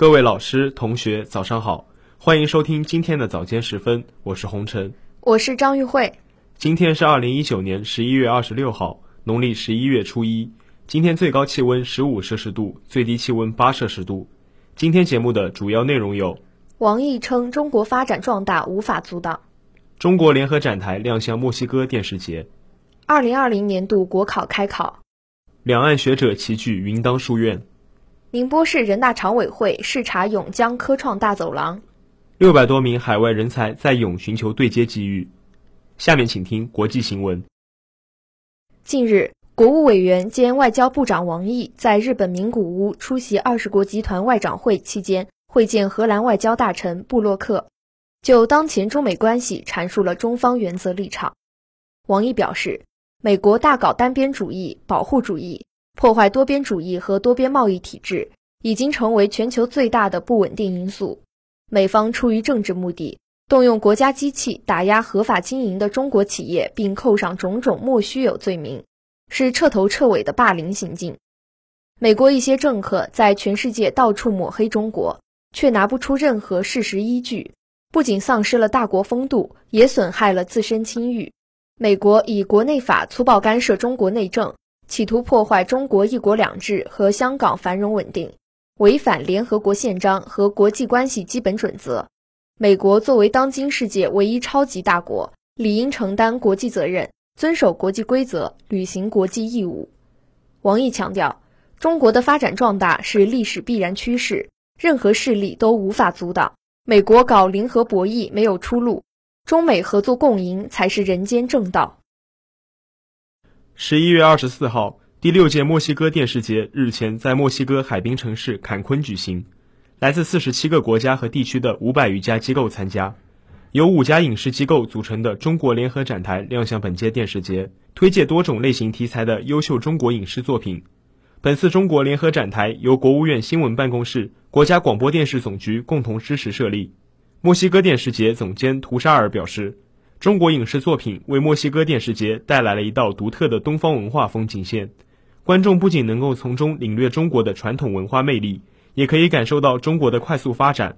各位老师、同学，早上好，欢迎收听今天的早间时分，我是红尘，我是张玉慧。今天是二零一九年十一月二十六号，农历十一月初一。今天最高气温十五摄氏度，最低气温八摄氏度。今天节目的主要内容有：王毅称中国发展壮大无法阻挡；中国联合展台亮相墨西哥电视节；二零二零年度国考开考；两岸学者齐聚云当书院。宁波市人大常委会视察甬江科创大走廊，六百多名海外人才在甬寻求对接机遇。下面请听国际新闻。近日，国务委员兼外交部长王毅在日本名古屋出席二十国集团外长会期间，会见荷兰外交大臣布洛克，就当前中美关系阐述了中方原则立场。王毅表示，美国大搞单边主义、保护主义。破坏多边主义和多边贸易体制已经成为全球最大的不稳定因素。美方出于政治目的，动用国家机器打压合法经营的中国企业，并扣上种种莫须有罪名，是彻头彻尾的霸凌行径。美国一些政客在全世界到处抹黑中国，却拿不出任何事实依据，不仅丧失了大国风度，也损害了自身清誉。美国以国内法粗暴干涉中国内政。企图破坏中国“一国两制”和香港繁荣稳定，违反联合国宪章和国际关系基本准则。美国作为当今世界唯一超级大国，理应承担国际责任，遵守国际规则，履行国际义务。王毅强调，中国的发展壮大是历史必然趋势，任何势力都无法阻挡。美国搞零和博弈没有出路，中美合作共赢才是人间正道。十一月二十四号，第六届墨西哥电视节日前在墨西哥海滨城市坎昆举行，来自四十七个国家和地区的五百余家机构参加，由五家影视机构组成的中国联合展台亮相本届电视节，推介多种类型题材的优秀中国影视作品。本次中国联合展台由国务院新闻办公室、国家广播电视总局共同支持设立。墨西哥电视节总监图沙尔表示。中国影视作品为墨西哥电视节带来了一道独特的东方文化风景线，观众不仅能够从中领略中国的传统文化魅力，也可以感受到中国的快速发展。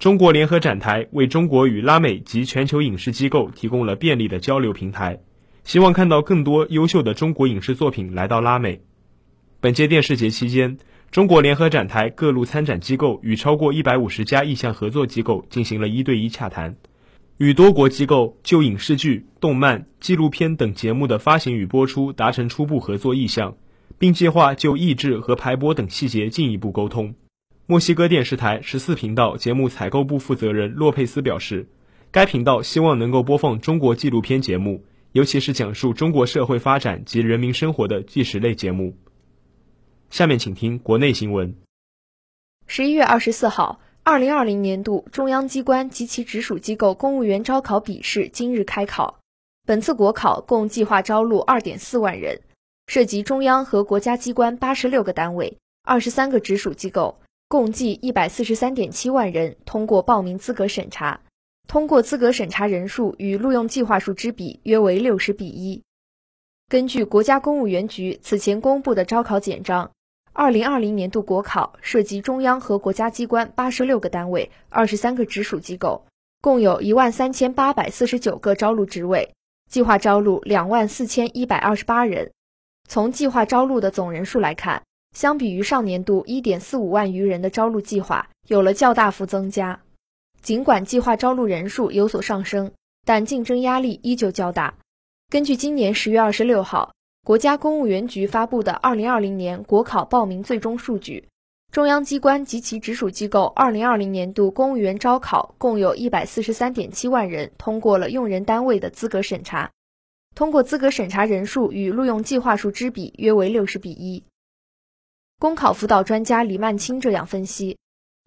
中国联合展台为中国与拉美及全球影视机构提供了便利的交流平台，希望看到更多优秀的中国影视作品来到拉美。本届电视节期间，中国联合展台各路参展机构与超过一百五十家意向合作机构进行了一对一洽谈。与多国机构就影视剧、动漫、纪录片等节目的发行与播出达成初步合作意向，并计划就译制和排播等细节进一步沟通。墨西哥电视台十四频道节目采购部负责人洛佩斯表示，该频道希望能够播放中国纪录片节目，尤其是讲述中国社会发展及人民生活的纪实类节目。下面请听国内新闻。十一月二十四号。二零二零年度中央机关及其直属机构公务员招考笔试今日开考。本次国考共计划招录二点四万人，涉及中央和国家机关八十六个单位、二十三个直属机构，共计一百四十三点七万人通过报名资格审查。通过资格审查人数与录用计划数之比约为六十比一。根据国家公务员局此前公布的招考简章。二零二零年度国考涉及中央和国家机关八十六个单位、二十三个直属机构，共有一万三千八百四十九个招录职位，计划招录两万四千一百二十八人。从计划招录的总人数来看，相比于上年度一点四五万余人的招录计划，有了较大幅增加。尽管计划招录人数有所上升，但竞争压力依旧较大。根据今年十月二十六号。国家公务员局发布的二零二零年国考报名最终数据，中央机关及其直属机构二零二零年度公务员招考共有一百四十三点七万人通过了用人单位的资格审查，通过资格审查人数与录用计划数之比约为六十比一。公考辅导专家李曼青这样分析：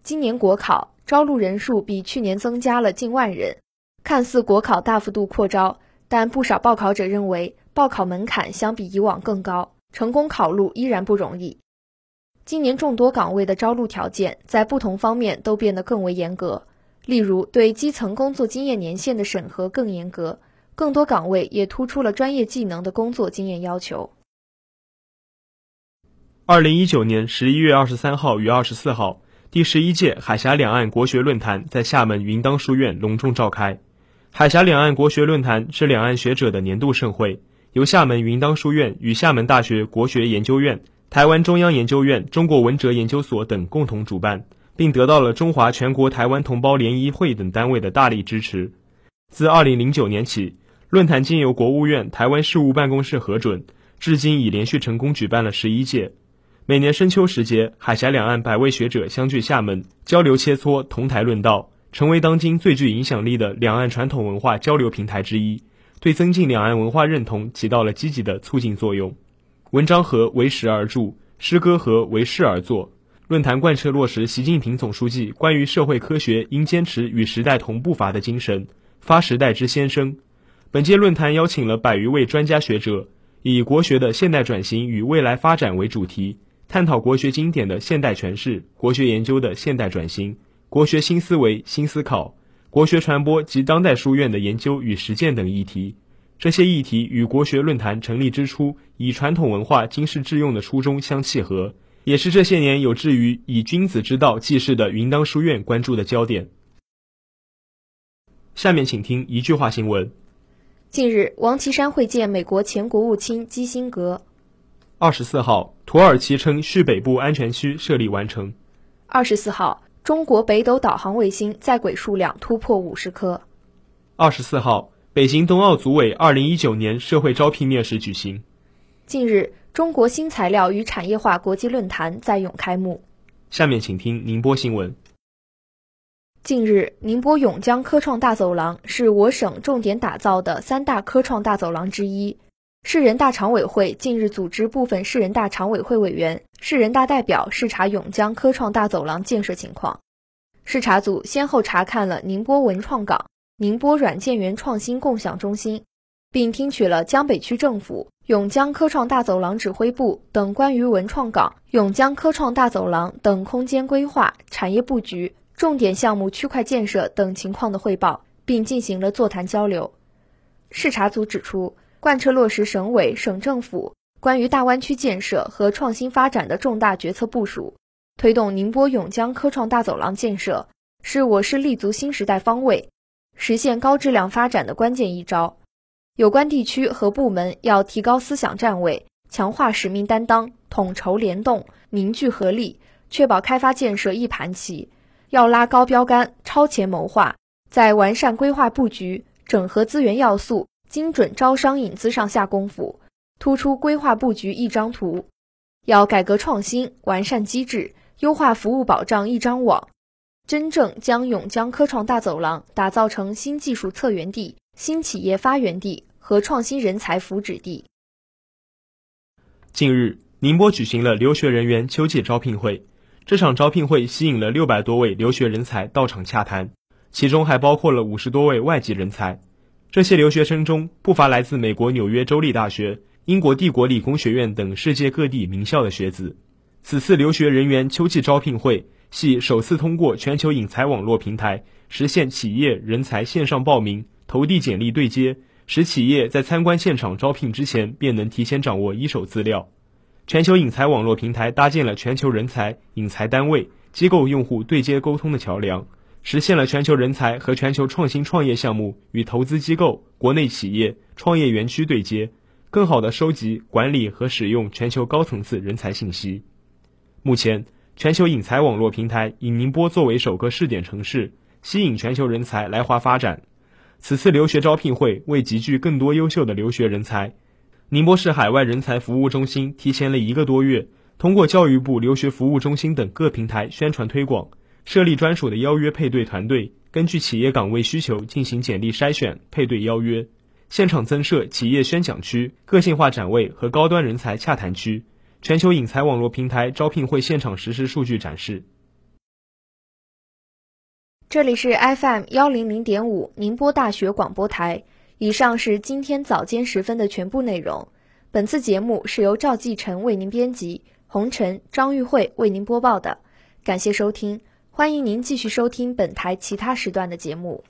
今年国考招录人数比去年增加了近万人，看似国考大幅度扩招，但不少报考者认为。报考门槛相比以往更高，成功考录依然不容易。今年众多岗位的招录条件在不同方面都变得更为严格，例如对基层工作经验年限的审核更严格，更多岗位也突出了专业技能的工作经验要求。二零一九年十一月二十三号与二十四号，第十一届海峡两岸国学论坛在厦门云当书院隆重召开。海峡两岸国学论坛是两岸学者的年度盛会，由厦门云当书院与厦门大学国学研究院、台湾中央研究院中国文哲研究所等共同主办，并得到了中华全国台湾同胞联谊会等单位的大力支持。自二零零九年起，论坛经由国务院台湾事务办公室核准，至今已连续成功举办了十一届。每年深秋时节，海峡两岸百位学者相聚厦门，交流切磋，同台论道，成为当今最具影响力的两岸传统文化交流平台之一，对增进两岸文化认同起到了积极的促进作用。文章和为时而著，诗歌和为事而作。论坛贯彻落实习近平总书记关于社会科学应坚持与时代同步伐的精神，发时代之先声。本届论坛邀请了百余位专家学者，以国学的现代转型与未来发展为主题。探讨国学经典的现代诠释、国学研究的现代转型、国学新思维、新思考、国学传播及当代书院的研究与实践等议题。这些议题与国学论坛成立之初以传统文化经世致用的初衷相契合，也是这些年有志于以君子之道济世的云当书院关注的焦点。下面请听一句话新闻：近日，王岐山会见美国前国务卿基辛格。二十四号，土耳其称叙北部安全区设立完成。二十四号，中国北斗导航卫星在轨数量突破五十颗。二十四号，北京冬奥组委二零一九年社会招聘面试举行。近日，中国新材料与产业化国际论坛在永开幕。下面请听宁波新闻。近日，宁波甬江科创大走廊是我省重点打造的三大科创大走廊之一。市人大常委会近日组织部分市人大常委会委员、市人大代表视察永江科创大走廊建设情况。视察组先后查看了宁波文创港、宁波软件园创新共享中心，并听取了江北区政府、永江科创大走廊指挥部等关于文创港、永江科创大走廊等空间规划、产业布局、重点项目区块建设等情况的汇报，并进行了座谈交流。视察组指出。贯彻落实省委、省政府关于大湾区建设和创新发展的重大决策部署，推动宁波永江科创大走廊建设，是我市立足新时代方位、实现高质量发展的关键一招。有关地区和部门要提高思想站位，强化使命担当，统筹联动，凝聚合力，确保开发建设一盘棋。要拉高标杆，超前谋划，在完善规划布局、整合资源要素。精准招商引资上下功夫，突出规划布局一张图。要改革创新，完善机制，优化服务保障一张网，真正将永江科创大走廊打造成新技术策源地、新企业发源地和创新人才扶植地。近日，宁波举行了留学人员秋季招聘会。这场招聘会吸引了六百多位留学人才到场洽谈，其中还包括了五十多位外籍人才。这些留学生中不乏来自美国纽约州立大学、英国帝国理工学院等世界各地名校的学子。此次留学人员秋季招聘会系首次通过全球引才网络平台实现企业人才线上报名、投递简历对接，使企业在参观现场招聘之前便能提前掌握一手资料。全球引才网络平台搭建了全球人才、引才单位、机构用户对接沟通的桥梁。实现了全球人才和全球创新创业项目与投资机构、国内企业、创业园区对接，更好地收集、管理和使用全球高层次人才信息。目前，全球引才网络平台以宁波作为首个试点城市，吸引全球人才来华发展。此次留学招聘会为集聚更多优秀的留学人才，宁波市海外人才服务中心提前了一个多月，通过教育部留学服务中心等各平台宣传推广。设立专属的邀约配对团队，根据企业岗位需求进行简历筛选、配对邀约。现场增设企业宣讲区、个性化展位和高端人才洽谈区。全球引才网络平台招聘会现场实时数据展示。这里是 FM 幺零零点五宁波大学广播台。以上是今天早间时分的全部内容。本次节目是由赵继晨为您编辑，红尘、张玉慧为您播报的。感谢收听。欢迎您继续收听本台其他时段的节目。